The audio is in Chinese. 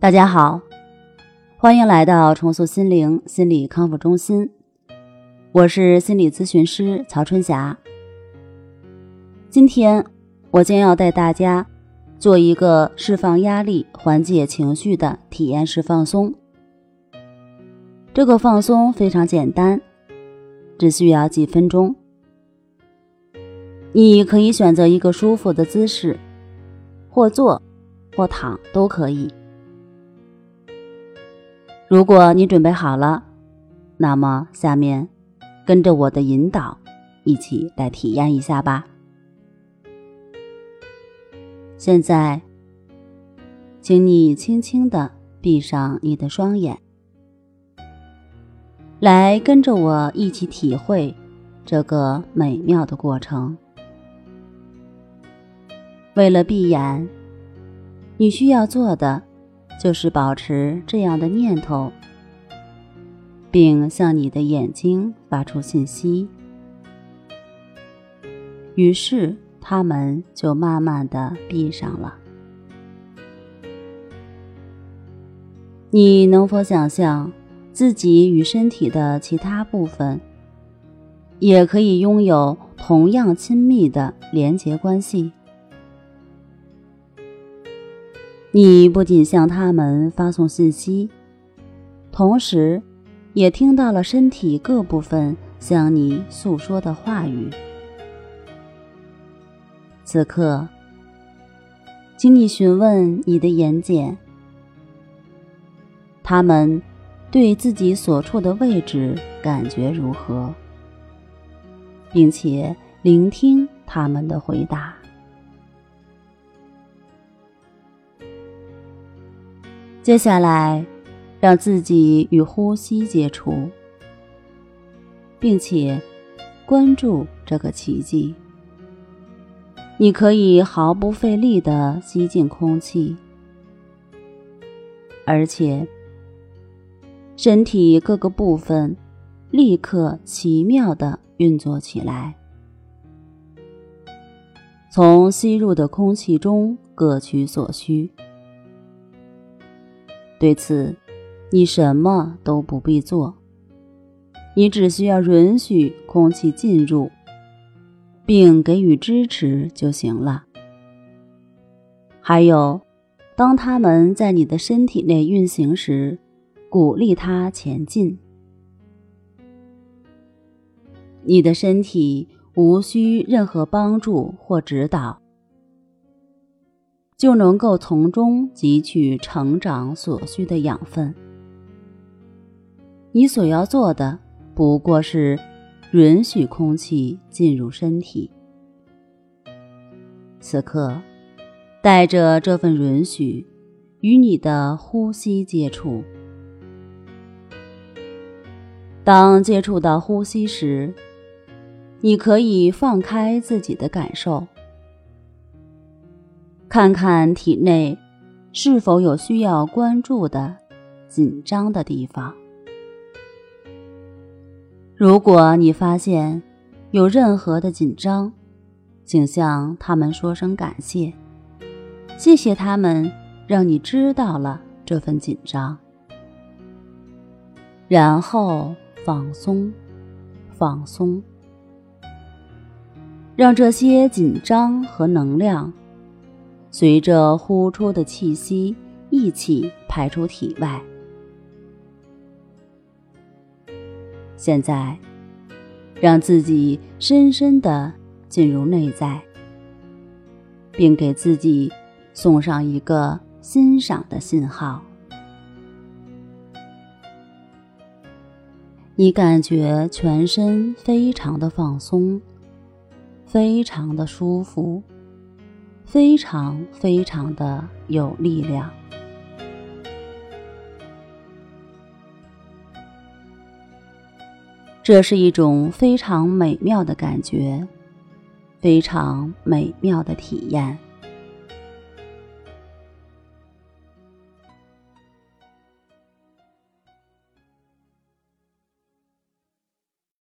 大家好，欢迎来到重塑心灵心理康复中心，我是心理咨询师曹春霞。今天我将要带大家做一个释放压力、缓解情绪的体验式放松。这个放松非常简单，只需要几分钟。你可以选择一个舒服的姿势，或坐，或躺都可以。如果你准备好了，那么下面跟着我的引导，一起来体验一下吧。现在，请你轻轻的闭上你的双眼，来跟着我一起体会这个美妙的过程。为了闭眼，你需要做的就是保持这样的念头，并向你的眼睛发出信息。于是，它们就慢慢的闭上了。你能否想象自己与身体的其他部分也可以拥有同样亲密的连结关系？你不仅向他们发送信息，同时，也听到了身体各部分向你诉说的话语。此刻，请你询问你的眼睑，他们对自己所处的位置感觉如何，并且聆听他们的回答。接下来，让自己与呼吸接触，并且关注这个奇迹。你可以毫不费力地吸进空气，而且身体各个部分立刻奇妙地运作起来，从吸入的空气中各取所需。对此，你什么都不必做，你只需要允许空气进入，并给予支持就行了。还有，当它们在你的身体内运行时，鼓励它前进。你的身体无需任何帮助或指导。就能够从中汲取成长所需的养分。你所要做的不过是允许空气进入身体。此刻，带着这份允许，与你的呼吸接触。当接触到呼吸时，你可以放开自己的感受。看看体内是否有需要关注的紧张的地方。如果你发现有任何的紧张，请向他们说声感谢，谢谢他们让你知道了这份紧张，然后放松，放松，让这些紧张和能量。随着呼出的气息一起排出体外。现在，让自己深深的进入内在，并给自己送上一个欣赏的信号。你感觉全身非常的放松，非常的舒服。非常非常的有力量，这是一种非常美妙的感觉，非常美妙的体验。